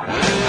you.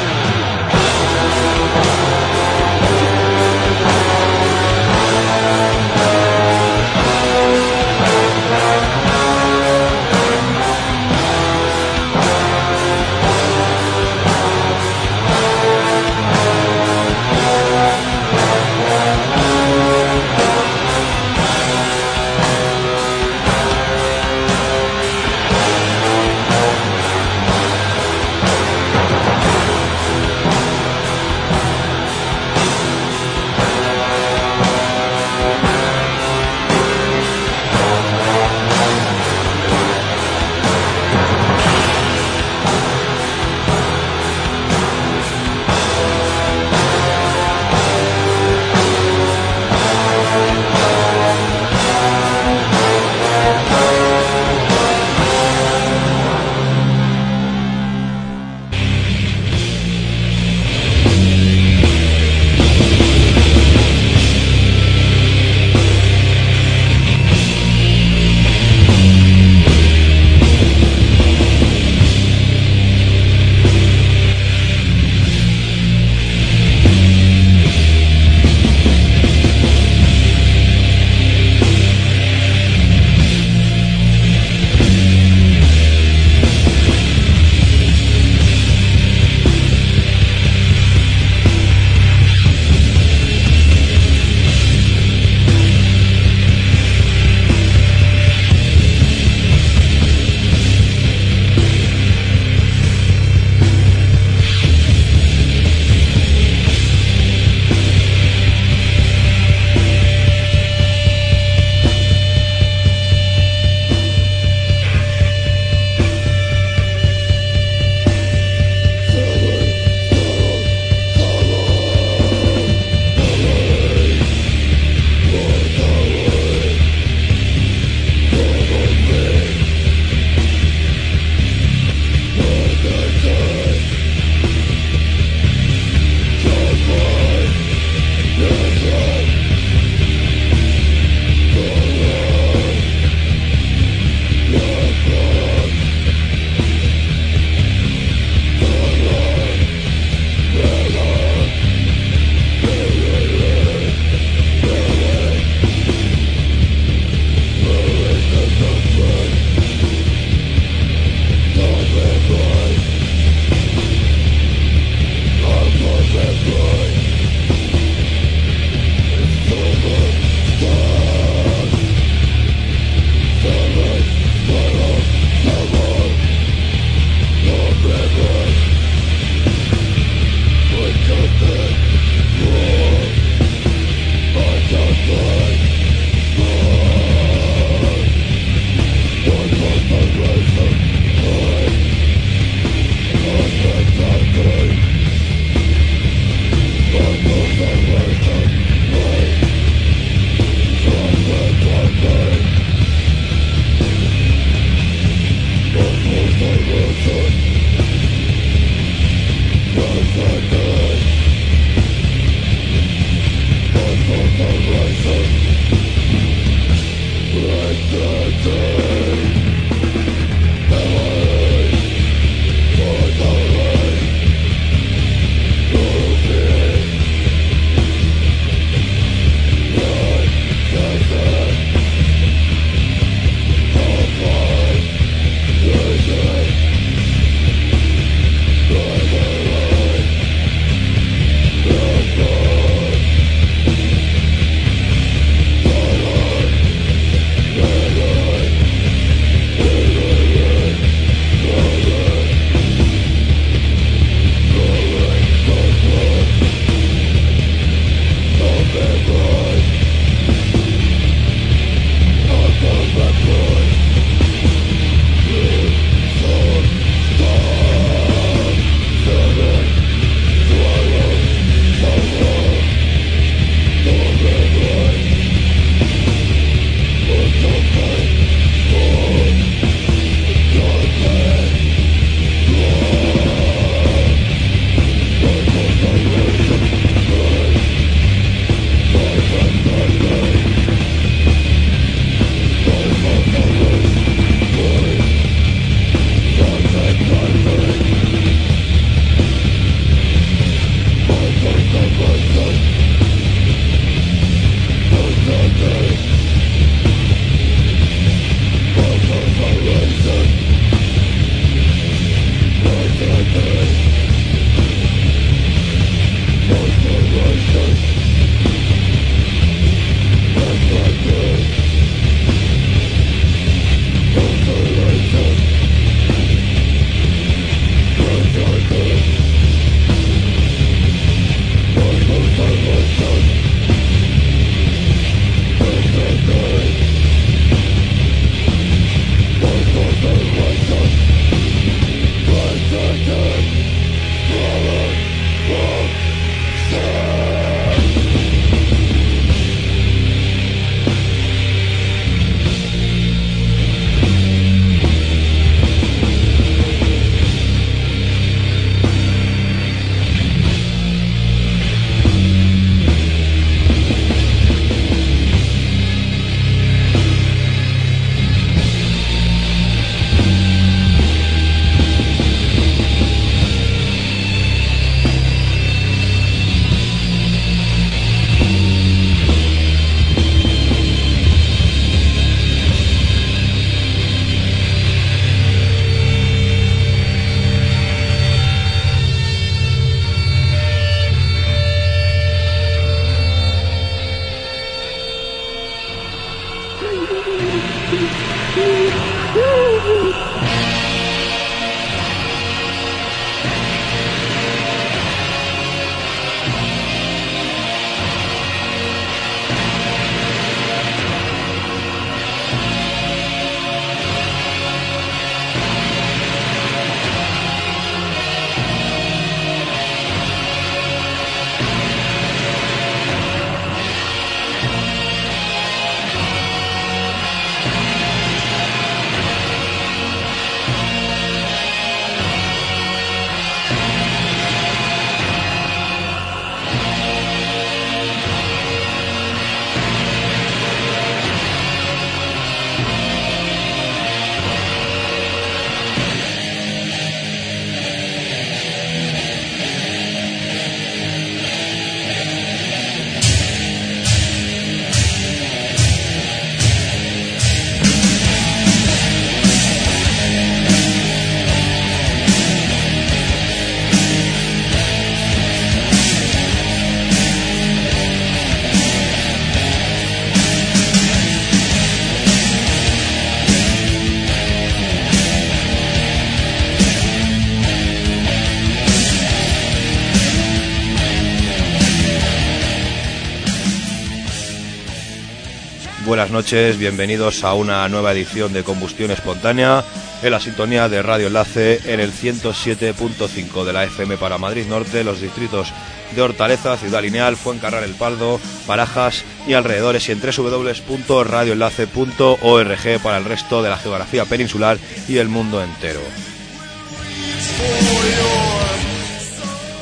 Buenas noches, bienvenidos a una nueva edición de Combustión Espontánea en la sintonía de Radio Enlace en el 107.5 de la FM para Madrid Norte, los distritos de Hortaleza, Ciudad Lineal, Fuencarral El Paldo, Barajas y alrededores y en www.radioenlace.org para el resto de la geografía peninsular y el mundo entero.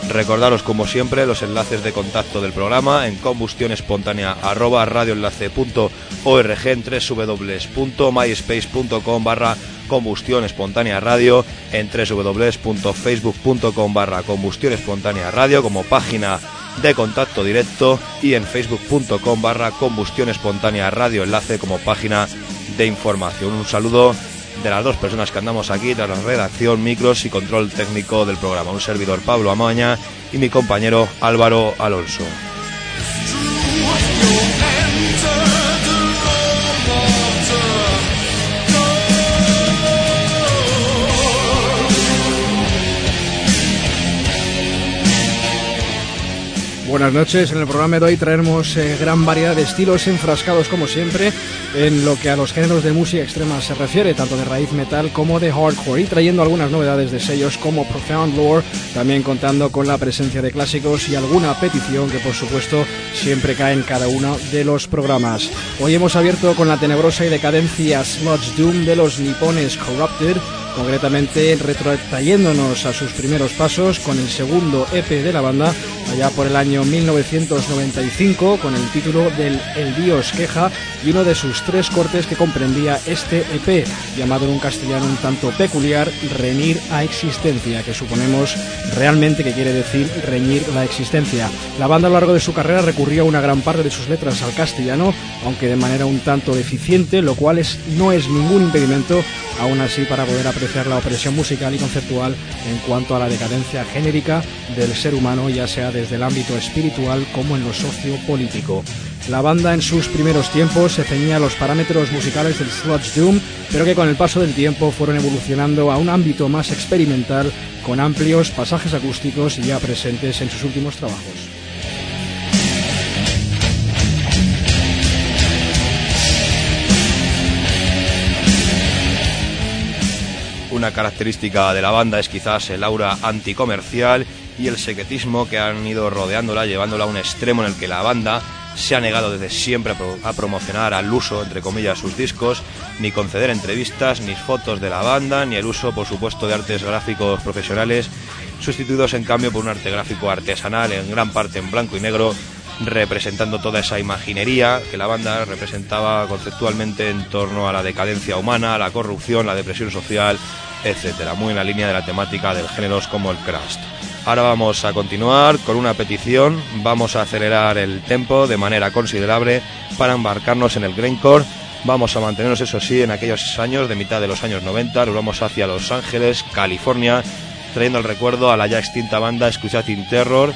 Recordaros como siempre los enlaces de contacto del programa en combustión espontánea arroba radioenlace.org en www.myspace.com barra combustión espontánea radio en www.facebook.com barra combustión espontánea radio como página de contacto directo y en facebook.com barra combustión espontánea radio enlace como página de información. Un saludo de las dos personas que andamos aquí, de la redacción, micros y control técnico del programa. Un servidor Pablo Amaña y mi compañero Álvaro Alonso. Buenas noches, en el programa de hoy traemos eh, gran variedad de estilos enfrascados como siempre en lo que a los géneros de música extrema se refiere, tanto de raíz metal como de hardcore, y trayendo algunas novedades de sellos como Profound Lore, también contando con la presencia de clásicos y alguna petición que por supuesto siempre cae en cada uno de los programas. Hoy hemos abierto con la tenebrosa y decadencia Sludge Doom de los nipones Corrupted, concretamente retrotrayéndonos a sus primeros pasos con el segundo EP de la banda allá por el año 1995 con el título del El Dios queja y uno de sus tres cortes que comprendía este EP llamado en un castellano un tanto peculiar Reñir a existencia que suponemos realmente que quiere decir reñir la existencia. La banda a lo largo de su carrera recurrió a una gran parte de sus letras al castellano aunque de manera un tanto deficiente lo cual es, no es ningún impedimento aún así para poder apreciar la opresión musical y conceptual en cuanto a la decadencia genérica del ser humano, ya sea desde el ámbito espiritual como en lo sociopolítico. La banda en sus primeros tiempos se ceñía a los parámetros musicales del sludge doom, pero que con el paso del tiempo fueron evolucionando a un ámbito más experimental con amplios pasajes acústicos ya presentes en sus últimos trabajos. Una característica de la banda es quizás el aura anticomercial y el secretismo que han ido rodeándola, llevándola a un extremo en el que la banda se ha negado desde siempre a, promocionar al uso, entre comillas, sus discos, ni conceder entrevistas, ni fotos de la banda, ni el uso, por supuesto, de artes gráficos profesionales, sustituidos en cambio por un arte gráfico artesanal, en gran parte en blanco y negro, representando toda esa imaginería que la banda representaba conceptualmente en torno a la decadencia humana, la corrupción, la depresión social, etcétera, muy en la línea de la temática del géneros como el crust. Ahora vamos a continuar con una petición, vamos a acelerar el tempo de manera considerable para embarcarnos en el Grindcore. Vamos a mantenernos, eso sí, en aquellos años de mitad de los años 90, nos vamos hacia Los Ángeles, California, trayendo el recuerdo a la ya extinta banda Scusating Terror.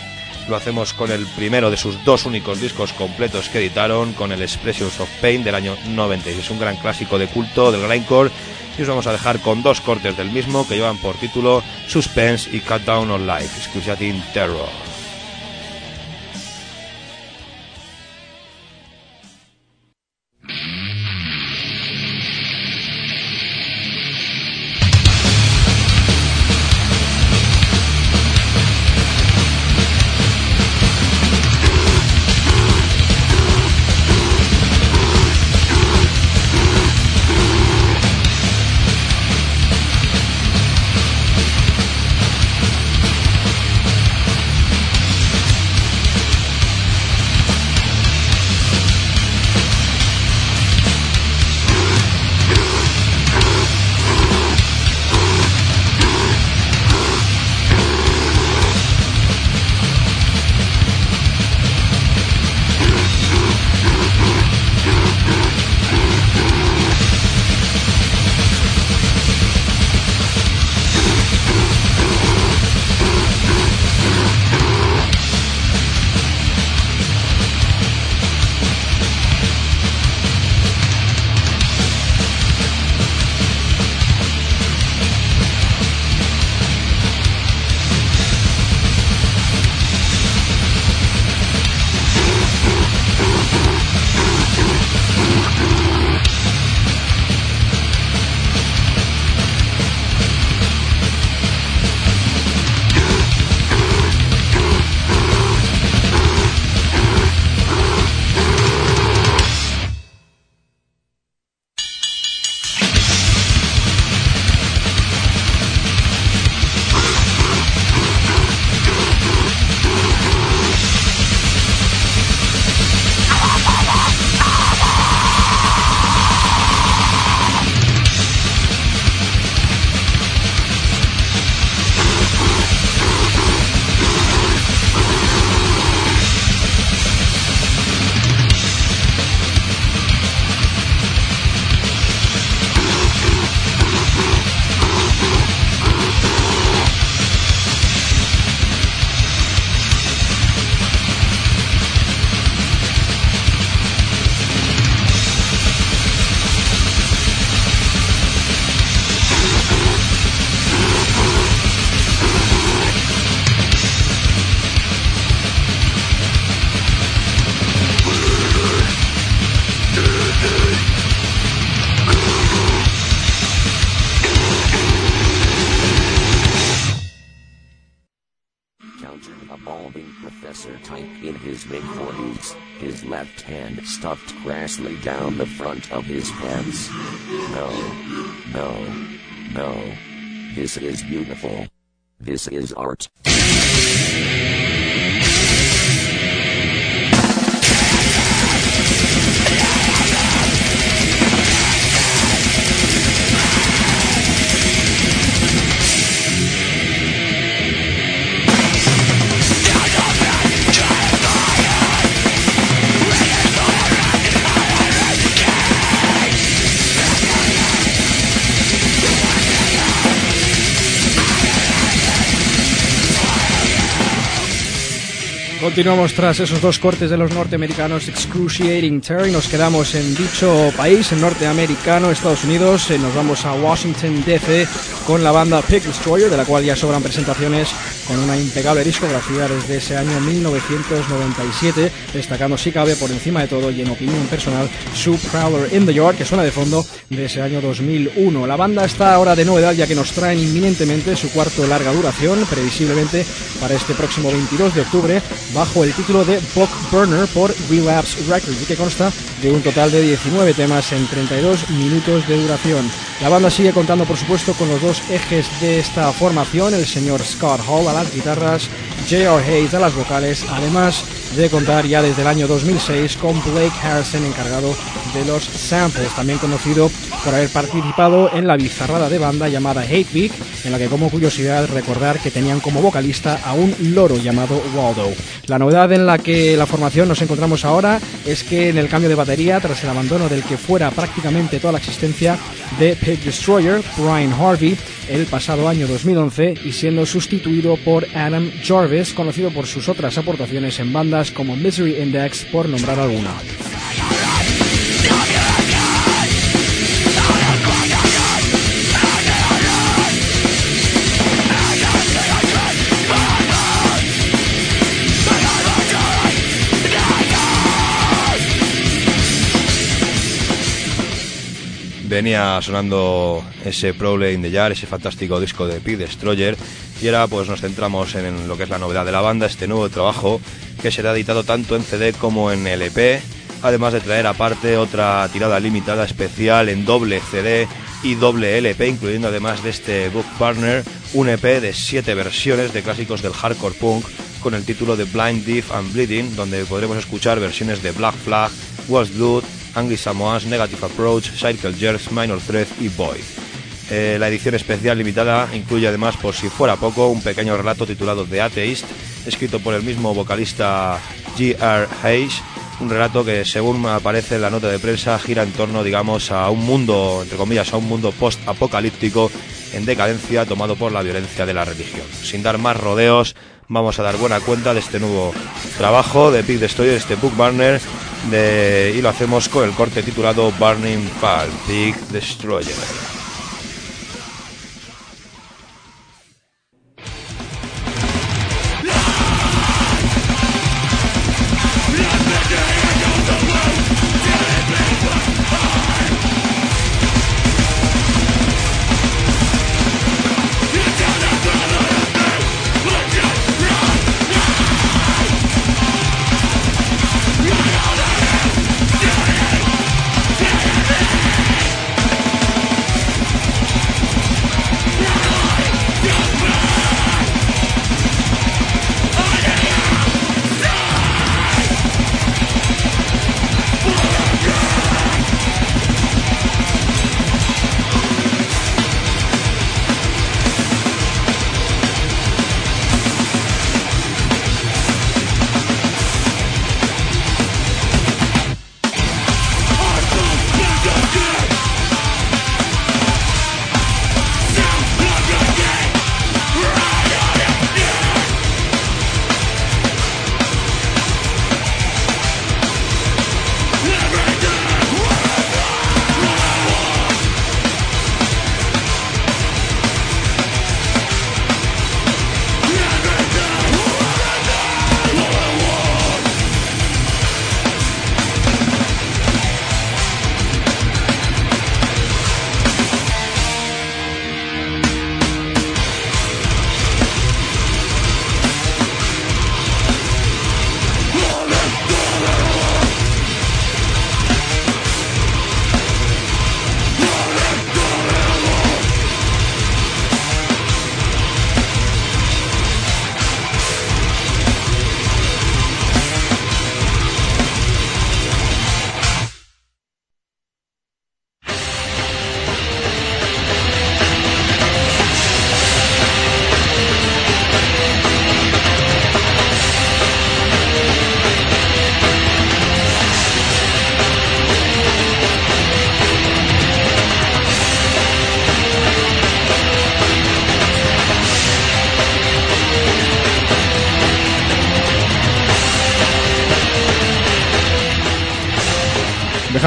Lo hacemos con el primero de sus dos únicos discos completos que editaron, con el Expressions of Pain del año 96. Un gran clásico de culto del grindcore y os vamos a dejar con dos cortes del mismo que llevan por título Suspense y Cut Down on Life, Excruciating Terror. Down the front of his pants. No, no, no. This is beautiful. This is art. Continuamos tras esos dos cortes de los norteamericanos Excruciating Terry. Nos quedamos en dicho país, en norteamericano, Estados Unidos. Eh, nos vamos a Washington DC con la banda Pig Destroyer, de la cual ya sobran presentaciones con una impecable discografía desde ese año 1997, destacando si cabe por encima de todo y en opinión personal su Prowler in the Yard, que suena de fondo de ese año 2001. La banda está ahora de novedad ya que nos traen inminentemente su cuarto larga duración, previsiblemente para este próximo 22 de octubre, bajo el título de Book Burner por Relapse Records y que consta de un total de 19 temas en 32 minutos de duración. La banda sigue contando por supuesto con los dos ejes de esta formación, el señor Scott Hall a las guitarras, J.R. Hayes a las vocales, además de contar ya desde el año 2006 con Blake Harrison encargado de los samples, también conocido por haber participado en la bizarrada de banda llamada Hate Week, en la que como curiosidad recordar que tenían como vocalista a un loro llamado Waldo. La novedad en la que la formación nos encontramos ahora es que en el cambio de batería, tras el abandono del que fuera prácticamente toda la existencia de Pig Destroyer, Brian Harvey, el pasado año 2011 y siendo sustituido por Adam Jarvis, conocido por sus otras aportaciones en bandas como Misery Index, por nombrar alguna. Venía sonando ese Prowler in the Yard, ese fantástico disco de Pig Destroyer, y ahora pues nos centramos en lo que es la novedad de la banda, este nuevo trabajo que será editado tanto en CD como en LP, además de traer aparte otra tirada limitada especial en doble CD y doble LP, incluyendo además de este Book Partner un EP de siete versiones de clásicos del hardcore punk con el título de Blind, Deaf and Bleeding, donde podremos escuchar versiones de Black Flag, Was Blood, Angry Samoans, Negative Approach, Cycle Jerks, Minor Threat y Boy. Eh, la edición especial limitada incluye además, por si fuera poco, un pequeño relato titulado The Atheist, escrito por el mismo vocalista G.R. Hayes, un relato que según aparece en la nota de prensa gira en torno, digamos, a un mundo, entre comillas, a un mundo post-apocalíptico en decadencia tomado por la violencia de la religión. Sin dar más rodeos, vamos a dar buena cuenta de este nuevo trabajo de Big Destroyer, este Book Burner, y lo hacemos con el corte titulado Burning Pal, Big Destroyer.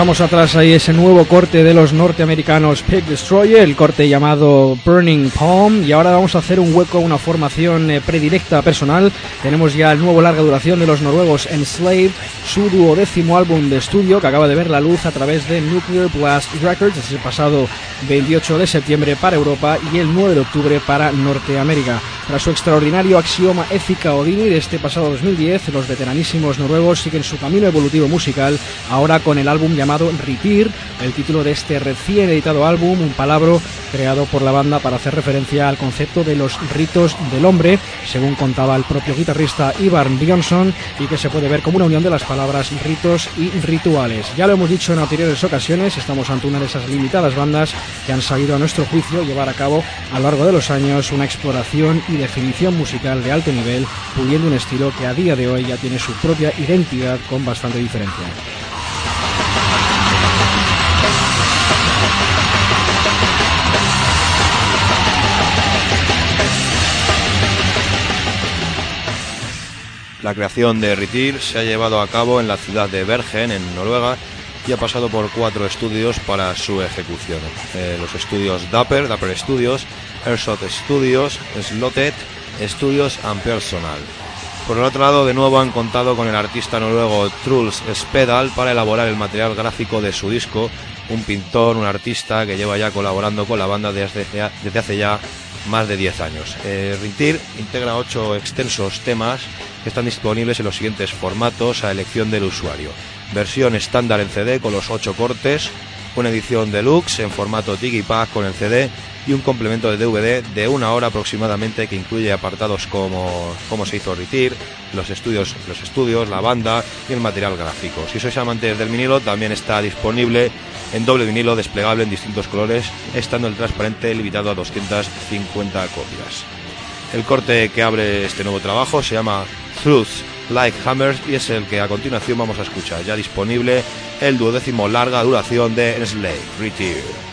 Dejamos atrás ahí ese nuevo corte de los norteamericanos Pig Destroyer, el corte llamado Burning Palm, y ahora vamos a hacer un hueco a una formación eh, personal. Tenemos ya el nuevo larga duración de los noruegos Enslaved, su duodécimo álbum de estudio que acaba de ver la luz a través de Nuclear Blast Records, es el pasado 28 de septiembre para Europa y el 9 de octubre para Norteamérica. Tras su extraordinario axioma ética Odini de este pasado 2010, los veteranísimos noruegos siguen su camino evolutivo musical, ahora con el álbum llamado Repeat, el título de este recién editado álbum, un palabra creado por la banda para hacer referencia al concepto de los ritos del hombre, según contaba el propio guitarrista Ivar Bjornsson, y que se puede ver como una unión de las palabras ritos y rituales. Ya lo hemos dicho en anteriores ocasiones, estamos ante una de esas limitadas bandas que han sabido a nuestro juicio llevar a cabo a lo largo de los años una exploración y definición musical de alto nivel, puliendo un estilo que a día de hoy ya tiene su propia identidad con bastante diferencia. La creación de Ritir se ha llevado a cabo en la ciudad de Bergen, en Noruega, y ha pasado por cuatro estudios para su ejecución. Eh, los estudios Dapper, Dapper Studios, Airshot Studios, Slotted Studios and Personal. Por el otro lado, de nuevo han contado con el artista noruego Truls Spedal para elaborar el material gráfico de su disco, un pintor, un artista que lleva ya colaborando con la banda desde hace ya más de 10 años. Eh, integra ocho extensos temas que están disponibles en los siguientes formatos a elección del usuario. Versión estándar en CD con los 8 cortes, una edición deluxe en formato Digipack con el CD y un complemento de DVD de una hora aproximadamente que incluye apartados como cómo se hizo Ritir, los estudios, los estudios, la banda y el material gráfico. Si sois amantes del vinilo, también está disponible en doble vinilo desplegable en distintos colores, estando el transparente limitado a 250 copias. El corte que abre este nuevo trabajo se llama Truth Like Hammers y es el que a continuación vamos a escuchar, ya disponible el duodécimo larga duración de Enslave, Retire.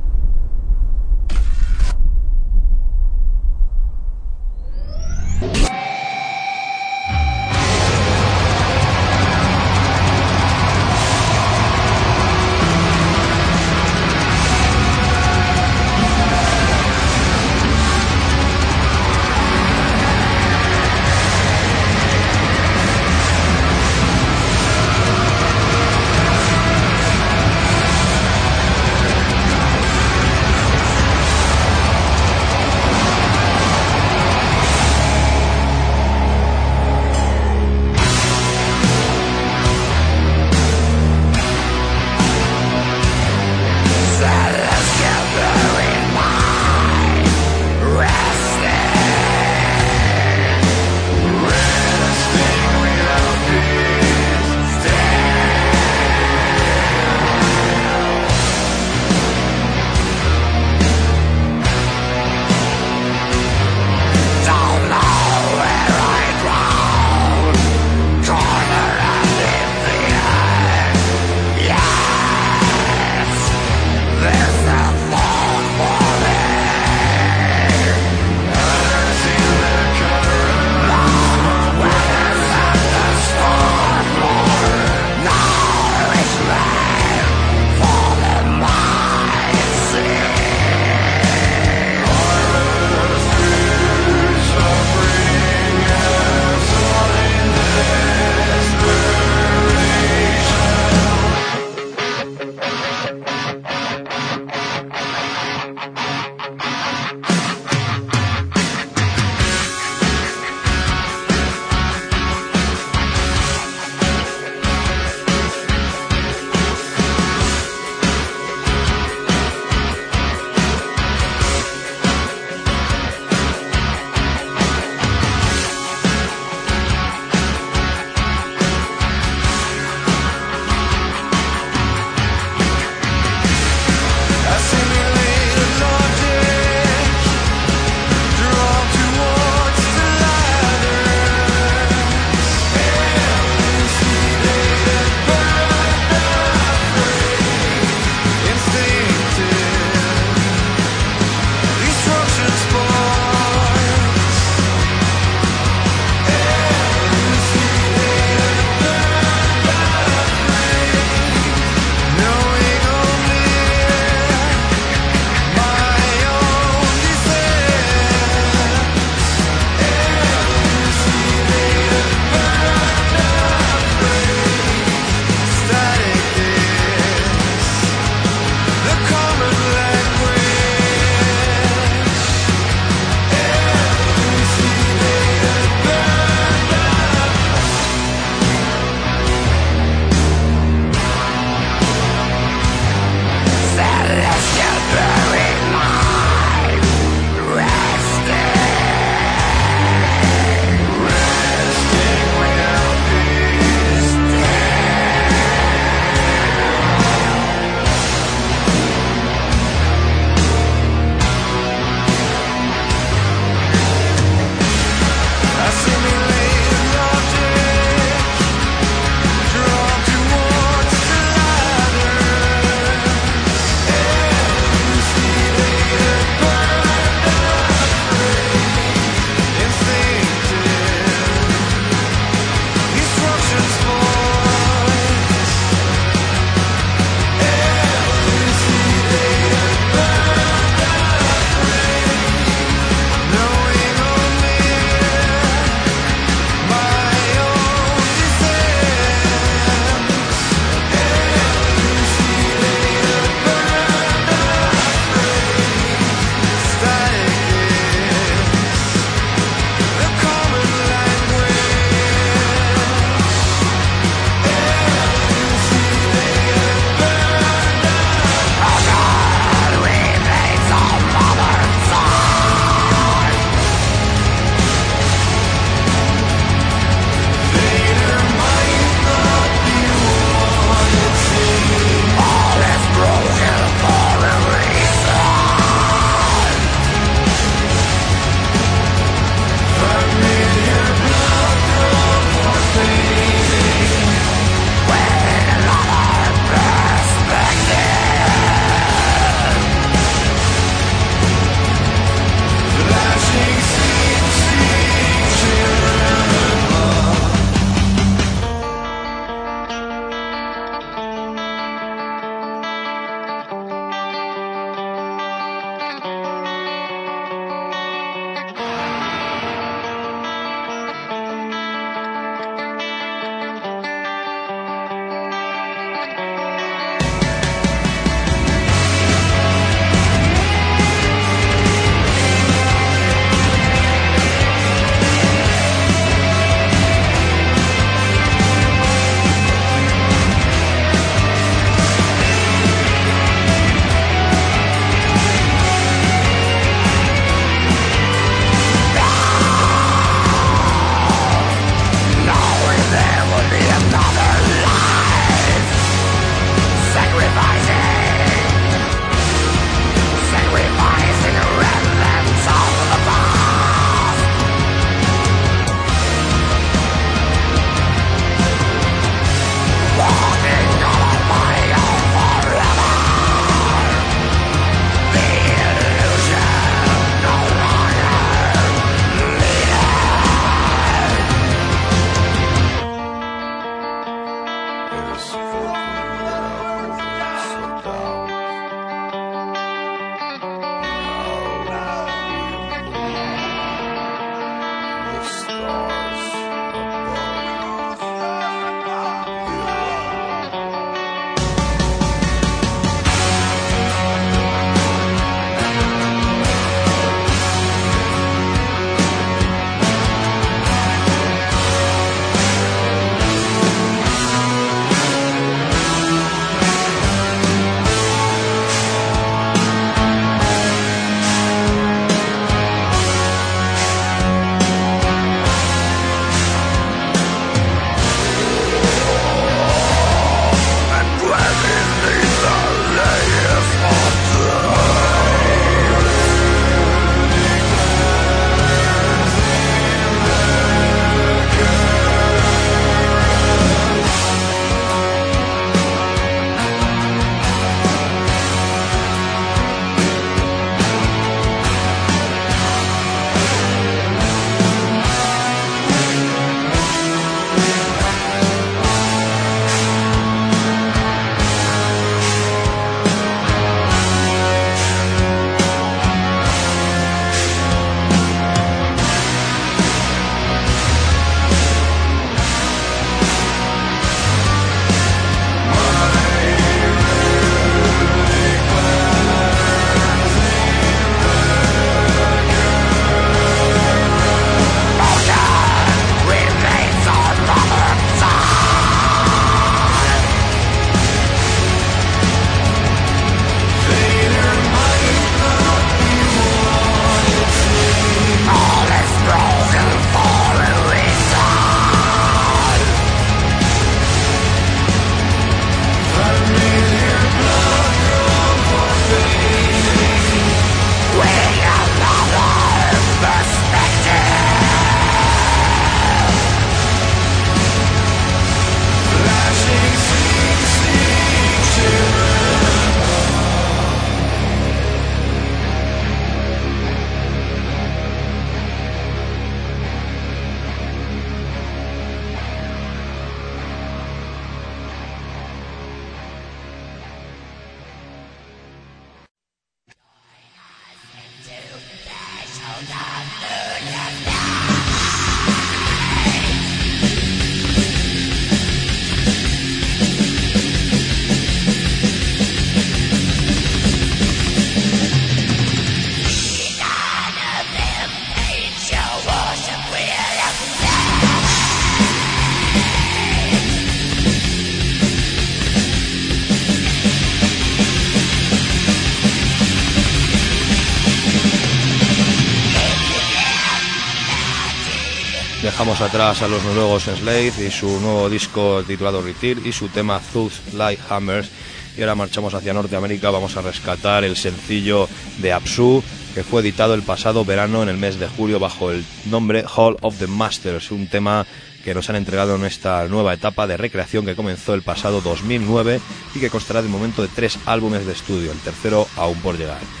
Atrás a los noruegos Slade y su nuevo disco titulado Retir y su tema Thugs Like Hammers. Y ahora marchamos hacia Norteamérica, vamos a rescatar el sencillo de Absu, que fue editado el pasado verano en el mes de julio bajo el nombre Hall of the Masters, un tema que nos han entregado en esta nueva etapa de recreación que comenzó el pasado 2009 y que constará de momento de tres álbumes de estudio, el tercero aún por llegar.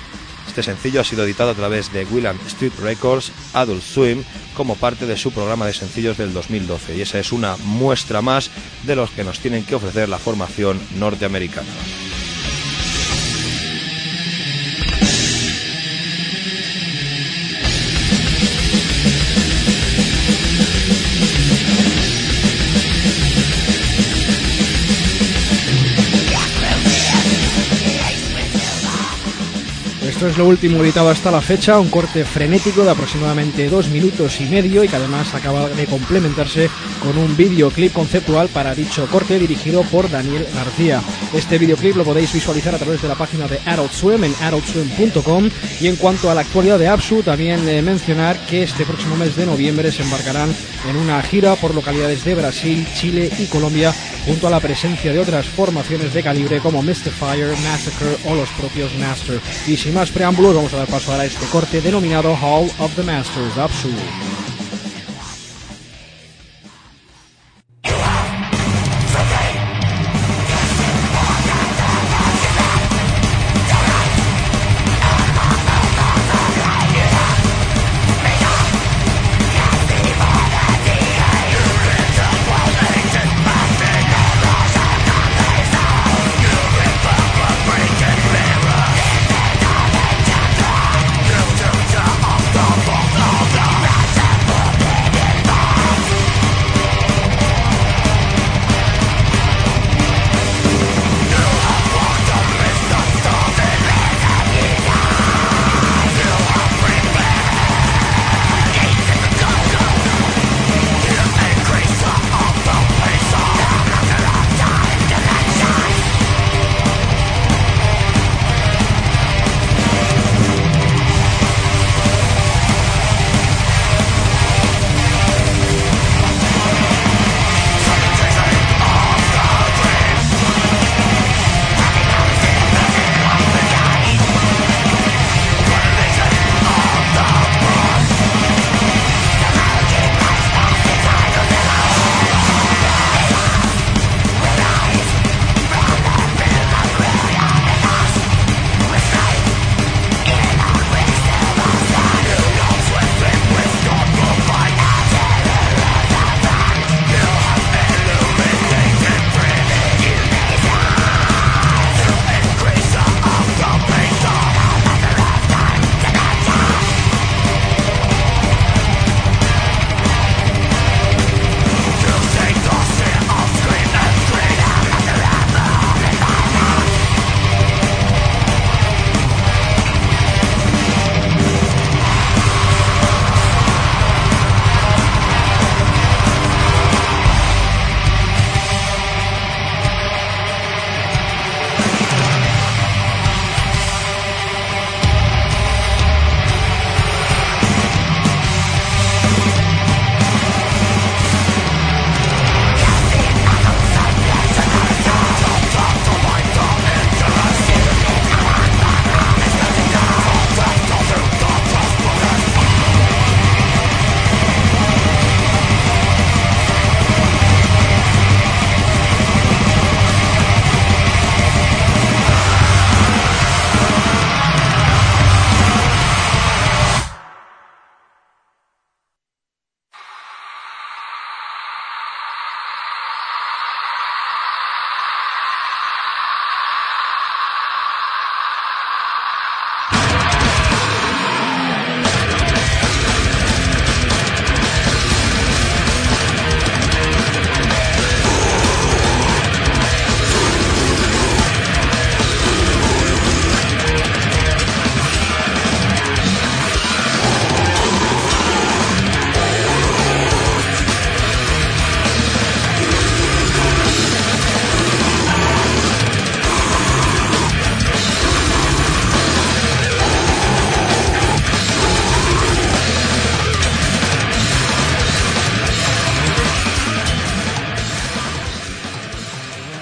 Este sencillo ha sido editado a través de William Street Records Adult Swim como parte de su programa de sencillos del 2012 y esa es una muestra más de los que nos tienen que ofrecer la formación norteamericana. Esto es lo último editado hasta la fecha, un corte frenético de aproximadamente dos minutos y medio y que además acaba de complementarse con un videoclip conceptual para dicho corte dirigido por Daniel García. Este videoclip lo podéis visualizar a través de la página de Adult Swim en adultswim.com y en cuanto a la actualidad de Absu, también eh, mencionar que este próximo mes de noviembre se embarcarán en una gira por localidades de Brasil, Chile y Colombia junto a la presencia de otras formaciones de calibre como Mystifier, Massacre o los propios Master. Y sin más preámbulos, vamos a dar paso ahora a este corte denominado Hall of the Masters, Absu.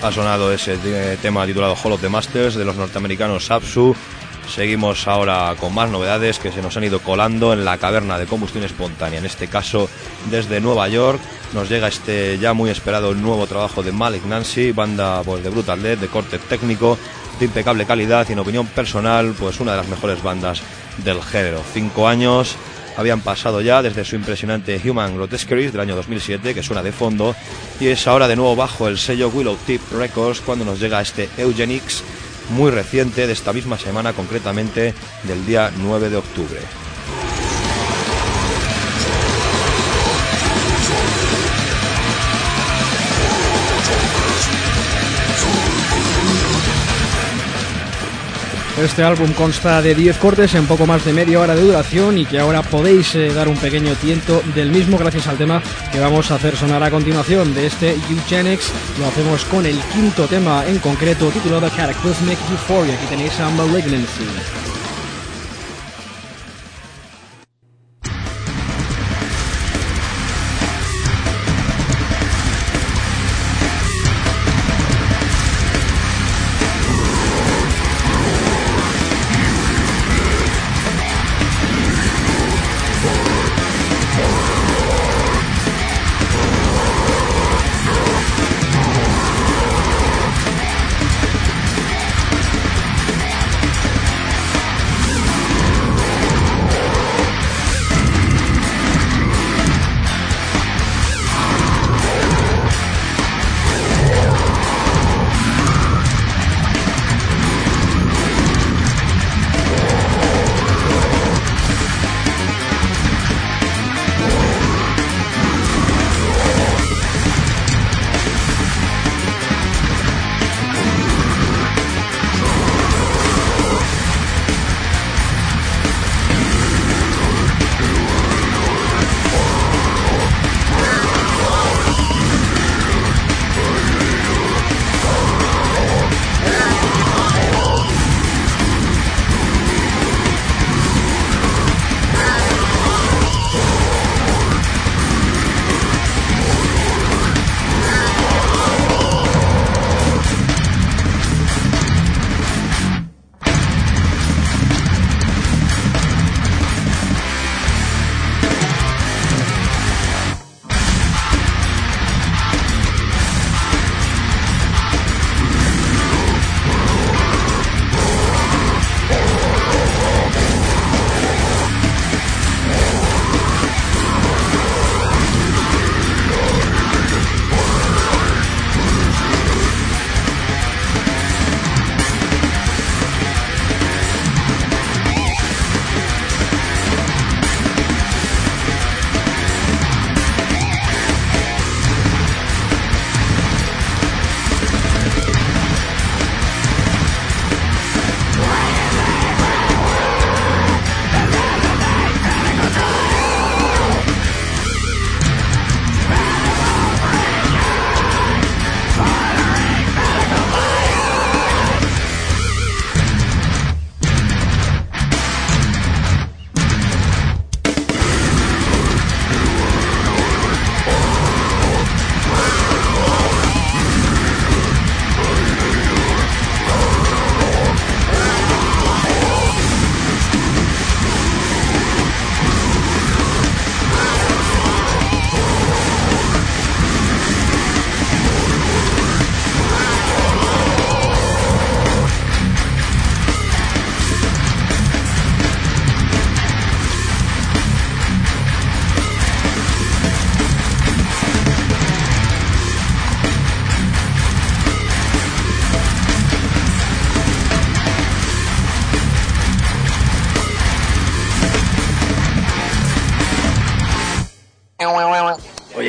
Ha sonado ese tema titulado Hall of the Masters de los norteamericanos Sapsu. Seguimos ahora con más novedades que se nos han ido colando en la caverna de combustión espontánea. En este caso, desde Nueva York, nos llega este ya muy esperado nuevo trabajo de Malik Nancy, banda pues, de Brutal de corte técnico, de impecable calidad y en opinión personal, pues una de las mejores bandas del género. Cinco años habían pasado ya desde su impresionante Human Grotesqueries del año 2007, que suena de fondo, y es ahora de nuevo bajo el sello Willow Tip Records cuando nos llega este Eugenics muy reciente de esta misma semana, concretamente del día 9 de octubre. Este álbum consta de 10 cortes en poco más de media hora de duración y que ahora podéis eh, dar un pequeño tiento del mismo gracias al tema que vamos a hacer sonar a continuación de este Eugenics. Lo hacemos con el quinto tema en concreto titulado Cataclysmic Euphoria. Aquí tenéis a Malignancy.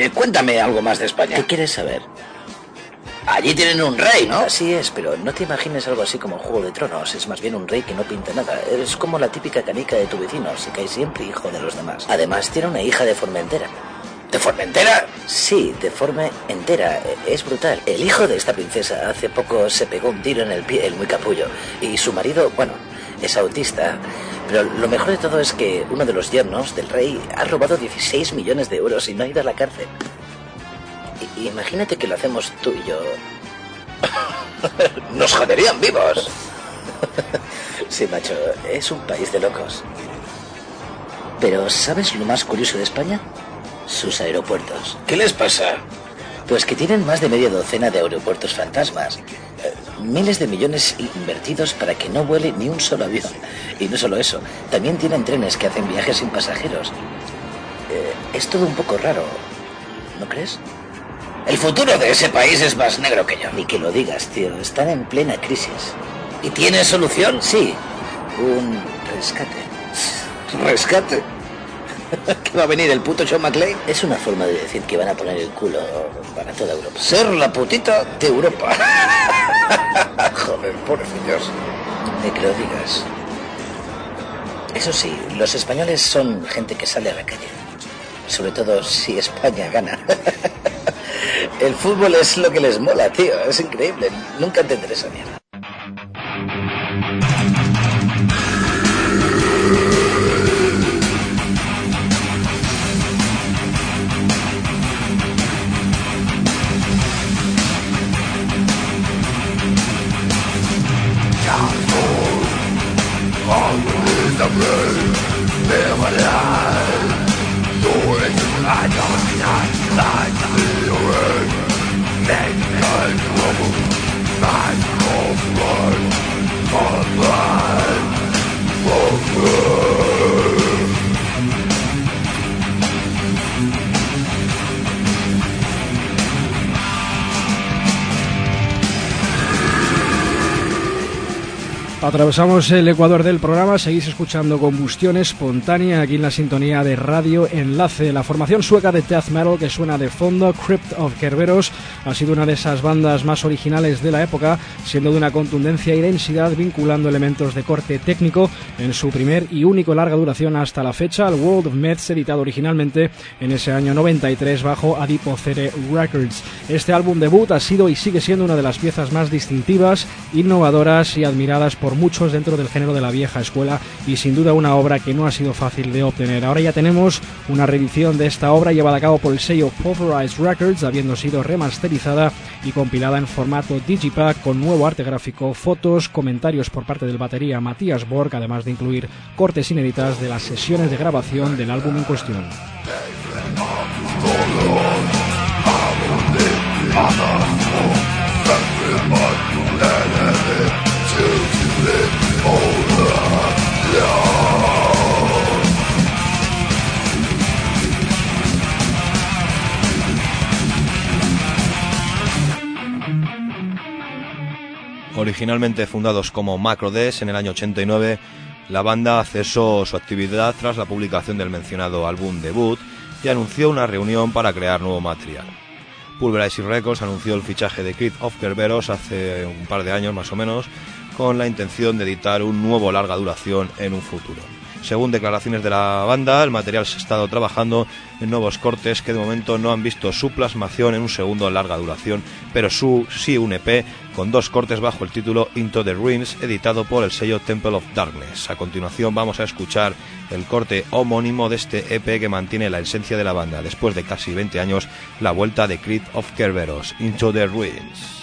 Cuéntame algo más de España. ¿Qué quieres saber? Allí tienen un rey, ¿no? Así es, pero no te imagines algo así como Juego de Tronos. Es más bien un rey que no pinta nada. Es como la típica canica de tu vecino. Se cae siempre hijo de los demás. Además, tiene una hija de Formentera. ¿De Formentera? Sí, de forma entera. Es brutal. El hijo de esta princesa hace poco se pegó un tiro en el pie, el muy capullo. Y su marido, bueno, es autista. Pero lo mejor de todo es que uno de los yernos del rey ha robado 16 millones de euros y no ha ido a la cárcel. Imagínate que lo hacemos tú y yo. Nos joderían vivos. Sí, macho, es un país de locos. Pero ¿sabes lo más curioso de España? Sus aeropuertos. ¿Qué les pasa? Pues que tienen más de media docena de aeropuertos fantasmas. Miles de millones invertidos para que no vuele ni un solo avión. Y no solo eso, también tienen trenes que hacen viajes sin pasajeros. Eh, es todo un poco raro, ¿no crees? El futuro de ese país es más negro que yo. Ni que lo digas, tío. Están en plena crisis. ¿Y tiene solución? Sí, un rescate. ¿Rescate? ¿Que va a venir el puto John McClane? Es una forma de decir que van a poner el culo para toda Europa. Ser la putita de Europa. Joder, pobrecillos. De que lo digas. Eso sí, los españoles son gente que sale a la calle. Sobre todo si España gana. El fútbol es lo que les mola, tío. Es increíble. Nunca entenderé esa mierda. Atravesamos el ecuador del programa, seguís escuchando Combustión Espontánea aquí en la sintonía de Radio Enlace. La formación sueca de death metal que suena de fondo, Crypt of Kerberos, ha sido una de esas bandas más originales de la época, siendo de una contundencia y densidad vinculando elementos de corte técnico en su primer y único larga duración hasta la fecha, el World of Myths, editado originalmente en ese año 93 bajo Adipocere Records. Este álbum debut ha sido y sigue siendo una de las piezas más distintivas, innovadoras y admiradas por muchos dentro del género de la vieja escuela y sin duda una obra que no ha sido fácil de obtener. Ahora ya tenemos una reedición de esta obra llevada a cabo por el sello Pulverized Records, habiendo sido remasterizada y compilada en formato digipack con nuevo arte gráfico, fotos, comentarios por parte del batería Matías Borg, además de incluir cortes inéditas de las sesiones de grabación del álbum en cuestión. Originalmente fundados como Macrodes en el año 89, la banda cesó su actividad tras la publicación del mencionado álbum debut y anunció una reunión para crear nuevo material. Pulverize Records anunció el fichaje de Creed of Kerberos hace un par de años más o menos, con la intención de editar un nuevo larga duración en un futuro. Según declaraciones de la banda, el material se ha estado trabajando en nuevos cortes que de momento no han visto su plasmación en un segundo larga duración, pero su, sí un EP con dos cortes bajo el título Into the Ruins, editado por el sello Temple of Darkness. A continuación vamos a escuchar el corte homónimo de este EP que mantiene la esencia de la banda, después de casi 20 años, la vuelta de Creed of Kerberos, Into the Ruins.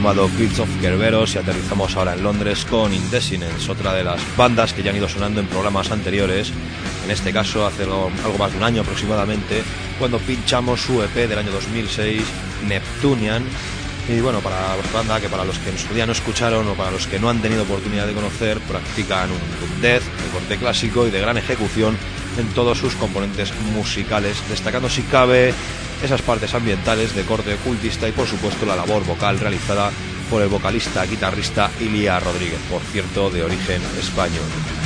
Kids of Kerberos y aterrizamos ahora en Londres con Indesinence, otra de las bandas que ya han ido sonando en programas anteriores, en este caso hace algo, más de un año aproximadamente, cuando pinchamos su EP del año 2006, Neptunian, y bueno, para banda que para los que en su día no escucharon o para los que no han tenido oportunidad de conocer, practican un death de corte clásico y de gran ejecución en todos sus componentes musicales, destacando si cabe esas partes ambientales de corte ocultista y por supuesto la labor vocal realizada por el vocalista guitarrista Ilia Rodríguez, por cierto de origen español.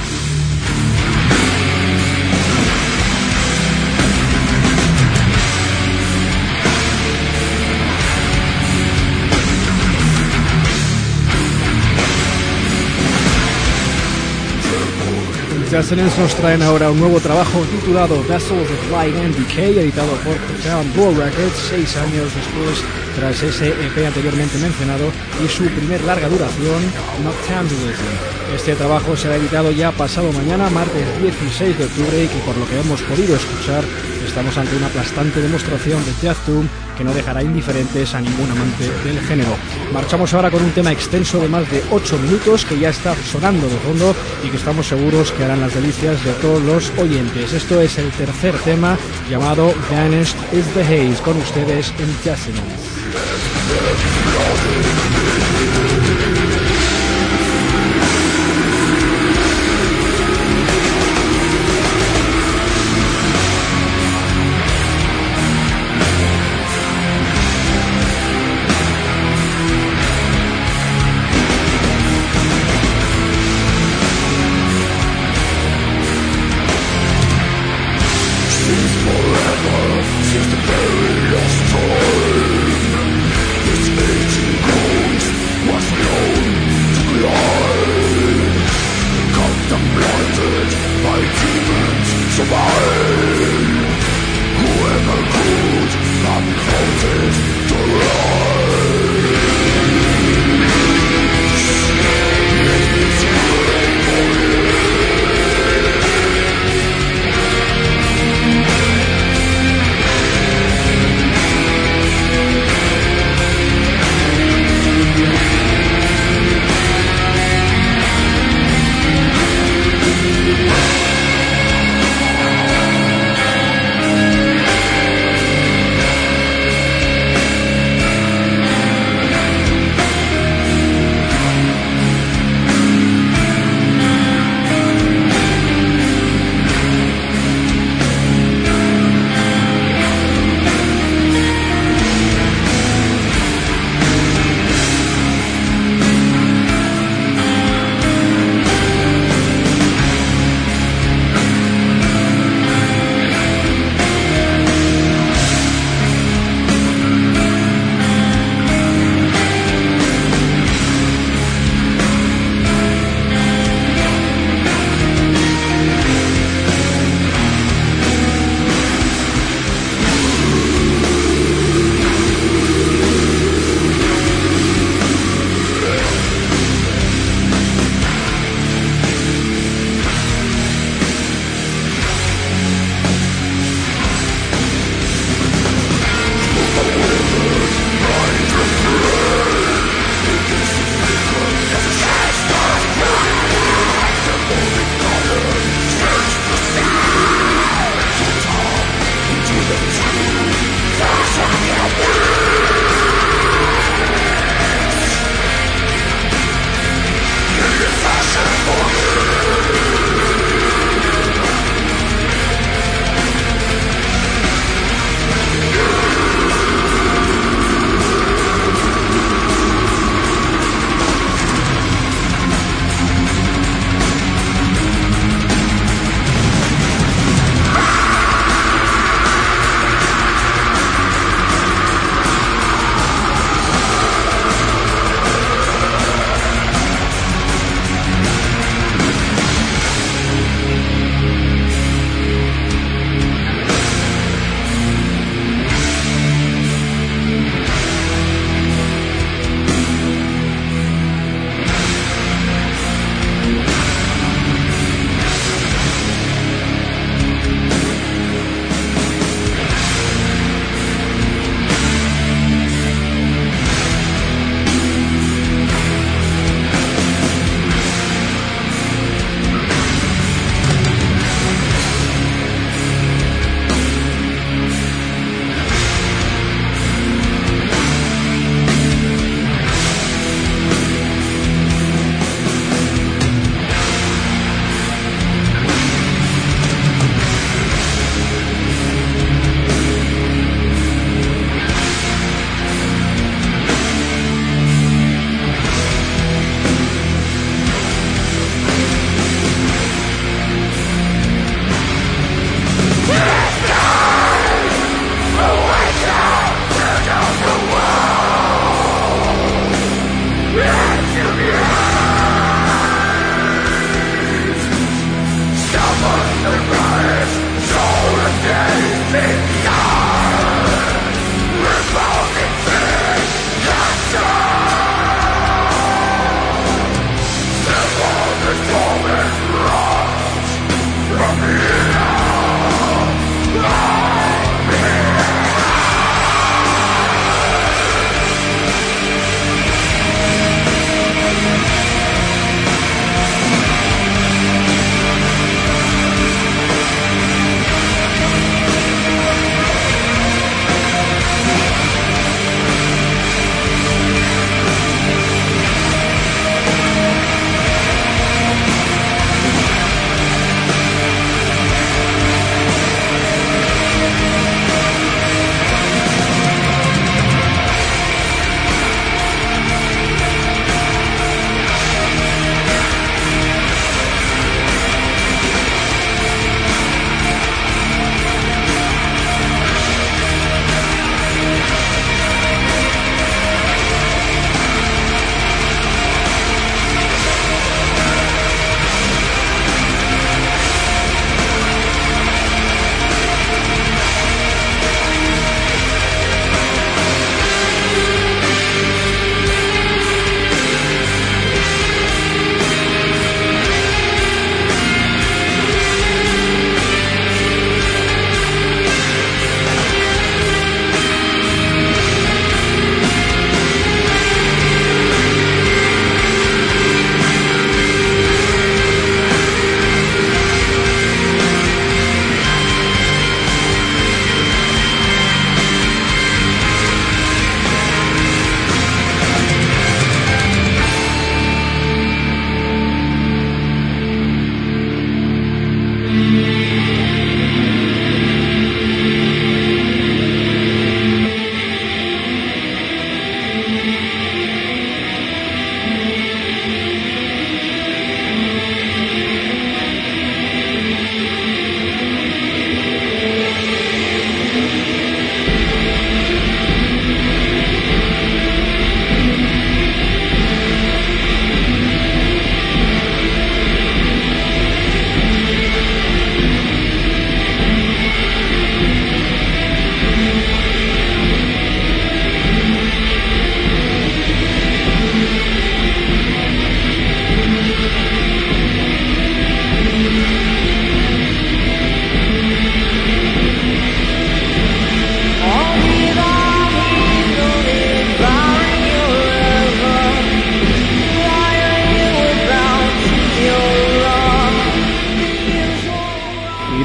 Excellence nos traen ahora un nuevo trabajo titulado Vessels of Light and Decay, editado por Town Door Records, seis años después tras ese EP anteriormente mencionado y su primer larga duración, Noctambulism. Este trabajo será editado ya pasado mañana, martes 16 de octubre, y que por lo que hemos podido escuchar, estamos ante una aplastante demostración de Doom que no dejará indiferentes a ningún amante del género. Marchamos ahora con un tema extenso de más de 8 minutos que ya está sonando de fondo y que estamos seguros que harán las delicias de todos los oyentes. Esto es el tercer tema llamado Vanished is the Haze con ustedes en Dissonance.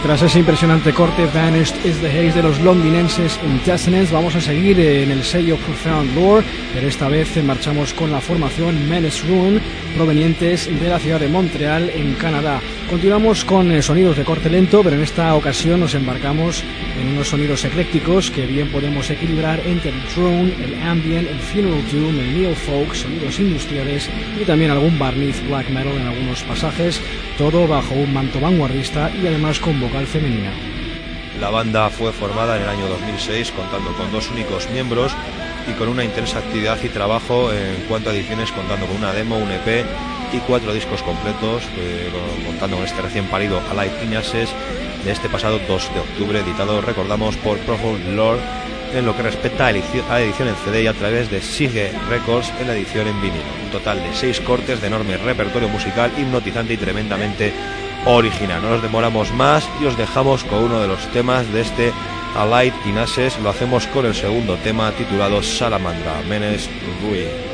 Tras ese impresionante corte, Vanished is the Haze de los londinenses Intestinence, vamos a seguir en el sello Profound Lore, pero esta vez marchamos con la formación Menace Ruin, provenientes de la ciudad de Montreal, en Canadá. Continuamos con eh, sonidos de corte lento, pero en esta ocasión nos embarcamos en unos sonidos eclécticos que bien podemos equilibrar entre el drone, el ambient, el funeral doom, el neo folk, sonidos industriales y también algún barniz black metal en algunos pasajes, todo bajo un manto vanguardista y además con vocal femenina. La banda fue formada en el año 2006 contando con dos únicos miembros y con una intensa actividad y trabajo en cuanto a ediciones contando con una demo, un EP y cuatro discos completos, eh, contando con este recién parido Alive Inases de este pasado 2 de octubre, editado, recordamos, por Profound Lord en lo que respecta a, la edición en CD y a través de Sigue Records en la edición en vinilo. Un total de seis cortes de enorme repertorio musical, hipnotizante y tremendamente original. No nos demoramos más y os dejamos con uno de los temas de este Alight Inases. Lo hacemos con el segundo tema titulado Salamandra, Menes Rui.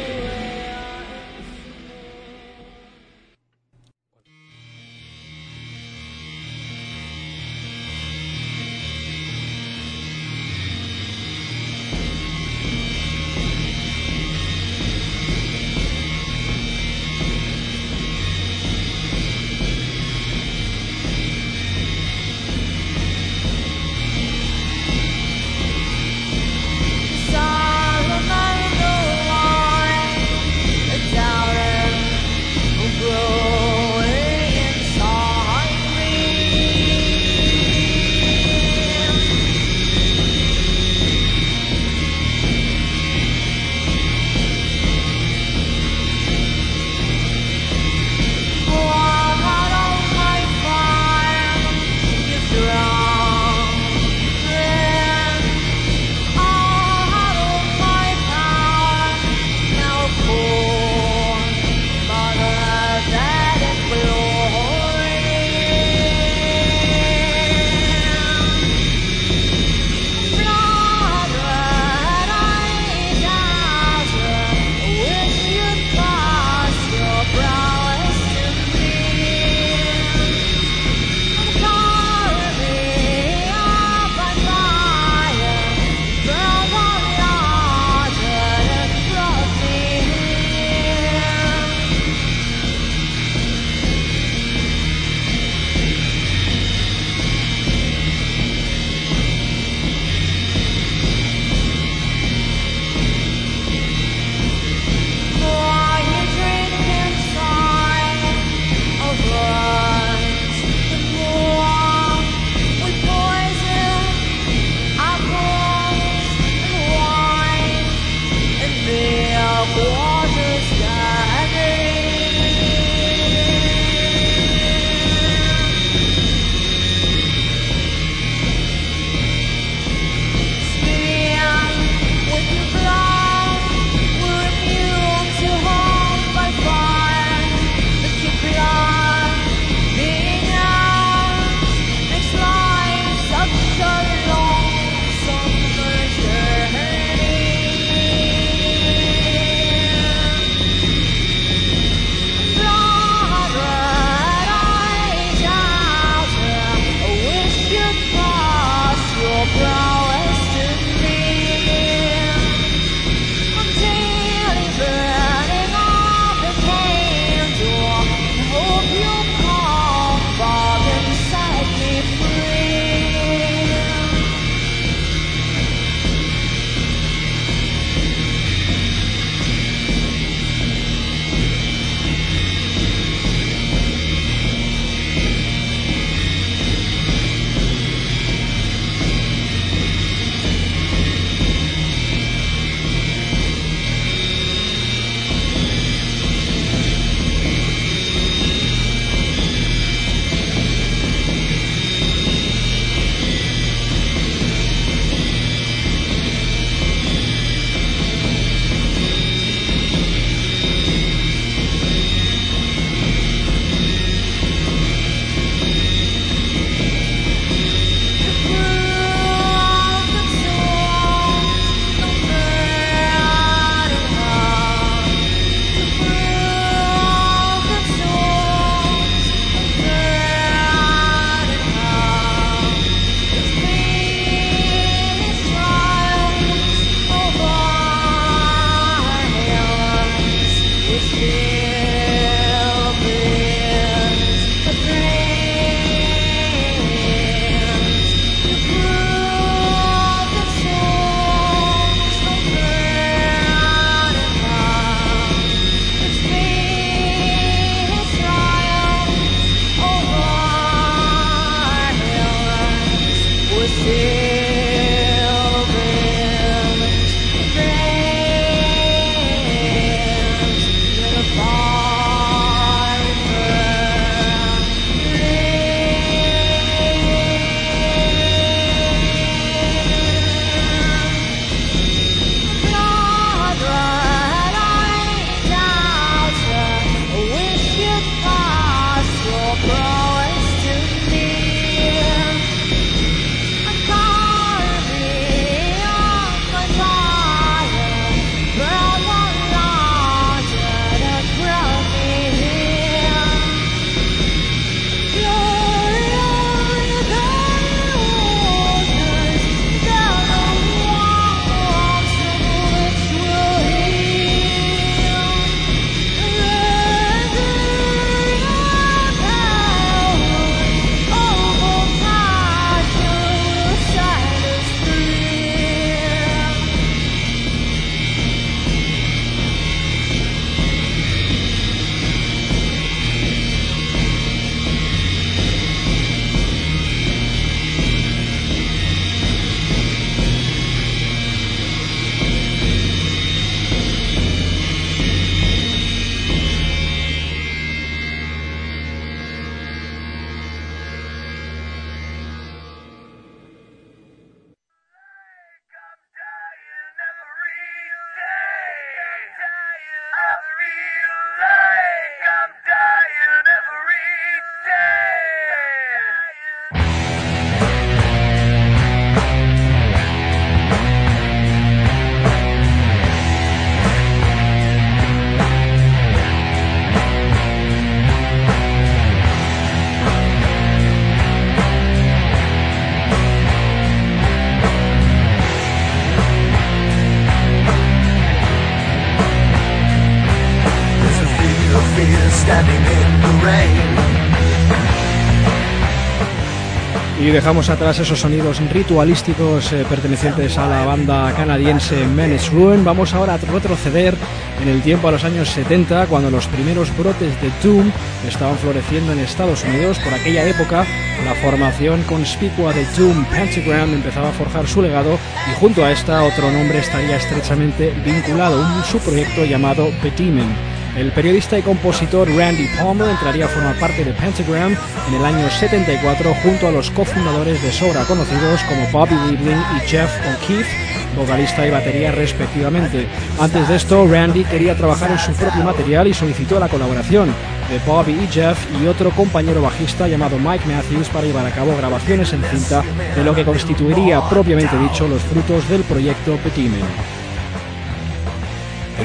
Dejamos atrás esos sonidos ritualísticos eh, pertenecientes a la banda canadiense Menace Ruin. Vamos ahora a retroceder en el tiempo a los años 70, cuando los primeros brotes de Doom estaban floreciendo en Estados Unidos. Por aquella época, la formación conspicua de Doom Pentagram empezaba a forjar su legado y junto a esta otro nombre estaría estrechamente vinculado, un subproyecto llamado Petimen. El periodista y compositor Randy Palmer entraría a formar parte de Pentagram en el año 74 junto a los cofundadores de Sobra conocidos como Bobby Liebling y Jeff O'Keefe, vocalista y batería respectivamente. Antes de esto, Randy quería trabajar en su propio material y solicitó la colaboración de Bobby y Jeff y otro compañero bajista llamado Mike Matthews para llevar a cabo grabaciones en cinta de lo que constituiría propiamente dicho los frutos del proyecto Petimen.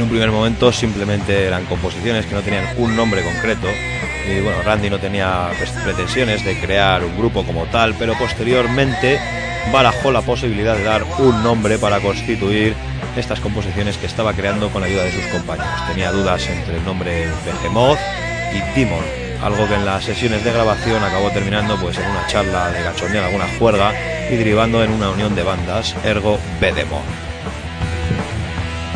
En un primer momento simplemente eran composiciones que no tenían un nombre concreto y bueno, Randy no tenía pretensiones de crear un grupo como tal, pero posteriormente barajó la posibilidad de dar un nombre para constituir estas composiciones que estaba creando con la ayuda de sus compañeros. Tenía dudas entre el nombre Behemoth y Demon, algo que en las sesiones de grabación acabó terminando pues en una charla de gachonía, alguna juerga y derivando en una unión de bandas, ergo Behemoth.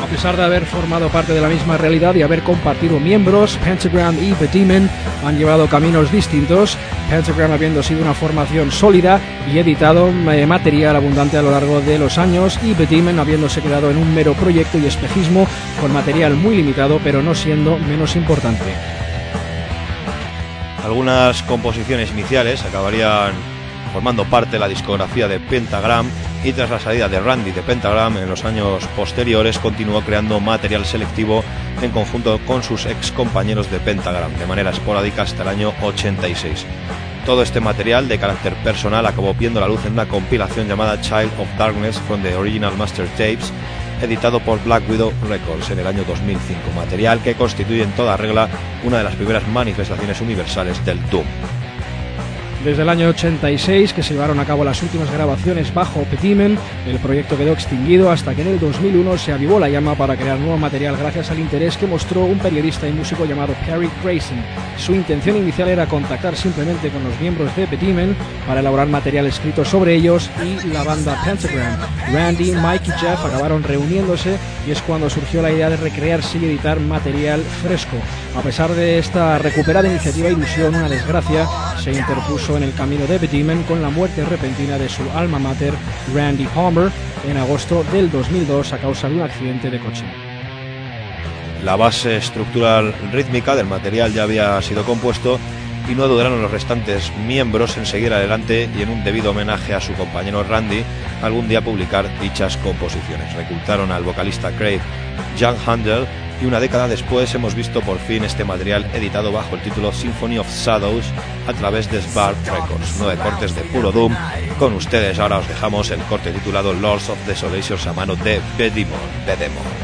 A pesar de haber formado parte de la misma realidad y haber compartido miembros, Pentagram y The Demon han llevado caminos distintos, Pentagram habiendo sido una formación sólida y editado eh, material abundante a lo largo de los años y The Demon habiéndose quedado en un mero proyecto y espejismo con material muy limitado pero no siendo menos importante. Algunas composiciones iniciales acabarían formando parte de la discografía de Pentagram y tras la salida de Randy de Pentagram en los años posteriores continuó creando material selectivo en conjunto con sus ex compañeros de Pentagram de manera esporádica hasta el año 86. Todo este material de carácter personal acabó viendo la luz en una compilación llamada Child of Darkness from the Original Master Tapes, editado por Black Widow Records en el año 2005, material que constituye en toda regla una de las primeras manifestaciones universales del Doom. Desde el año 86, que se llevaron a cabo las últimas grabaciones bajo Petimen, el proyecto quedó extinguido hasta que en el 2001 se avivó la llama para crear nuevo material gracias al interés que mostró un periodista y músico llamado Perry Grayson. Su intención inicial era contactar simplemente con los miembros de Petimen para elaborar material escrito sobre ellos y la banda Pentagram. Randy, Mike y Jeff acabaron reuniéndose y es cuando surgió la idea de recrearse y editar material fresco. A pesar de esta recuperada iniciativa ilusión, una desgracia se interpuso en el camino de Bedimen con la muerte repentina de su alma mater, Randy Palmer, en agosto del 2002 a causa de un accidente de coche. La base estructural rítmica del material ya había sido compuesto y no dudaron los restantes miembros en seguir adelante y en un debido homenaje a su compañero Randy algún día publicar dichas composiciones. Reclutaron al vocalista Craig Young Handel y una década después hemos visto por fin este material editado bajo el título Symphony of Shadows a través de Spark Records, nueve cortes de puro Doom. Con ustedes ahora os dejamos el corte titulado Lords of Desolation a mano de Bedemon. Bedemon.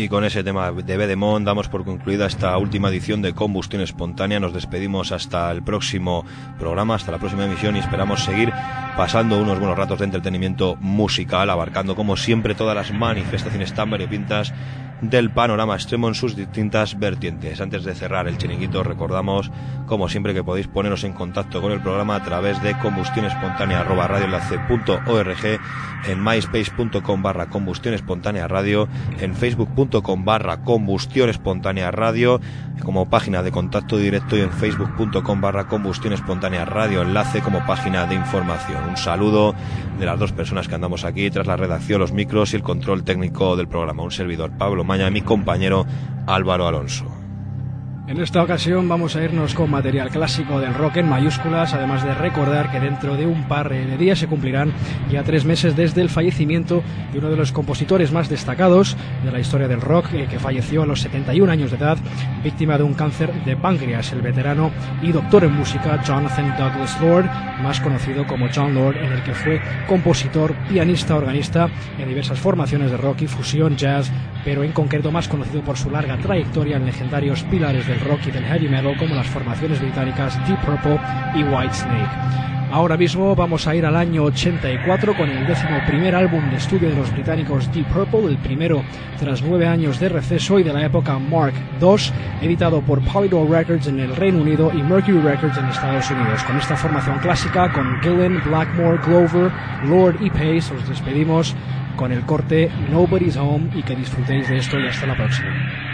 Y con ese tema de Bedemont damos por concluida esta última edición de Combustión Espontánea. Nos despedimos hasta el próximo programa, hasta la próxima emisión y esperamos seguir pasando unos buenos ratos de entretenimiento musical, abarcando como siempre todas las manifestaciones tan variopintas del panorama extremo en sus distintas vertientes. Antes de cerrar el chiringuito, recordamos, como siempre, que podéis poneros en contacto con el programa a través de combustión espontánea en myspace.com barra combustión espontánea radio, en facebook.com barra combustión espontánea radio, como página de contacto directo y en facebook.com barra combustión espontánea radio enlace como página de información. Un saludo de las dos personas que andamos aquí tras la redacción, los micros y el control técnico del programa. Un servidor, Pablo Maña, mi compañero Álvaro Alonso. En esta ocasión vamos a irnos con material clásico del rock en mayúsculas, además de recordar que dentro de un par de días se cumplirán ya tres meses desde el fallecimiento de uno de los compositores más destacados de la historia del rock, eh, que falleció a los 71 años de edad, víctima de un cáncer de páncreas, el veterano y doctor en música Jonathan Douglas Lord, más conocido como John Lord, en el que fue compositor, pianista, organista en diversas formaciones de rock y fusión, jazz, pero en concreto más conocido por su larga trayectoria en legendarios pilares del rock y del heavy metal como las formaciones británicas Deep Purple y Whitesnake. Ahora mismo vamos a ir al año 84 con el décimo primer álbum de estudio de los británicos Deep Purple, el primero tras nueve años de receso y de la época Mark II, editado por Polydor Records en el Reino Unido y Mercury Records en Estados Unidos. Con esta formación clásica, con Gillen, Blackmore, Glover, Lord y Pace, os despedimos con el corte Nobody's Home y que disfrutéis de esto y hasta la próxima.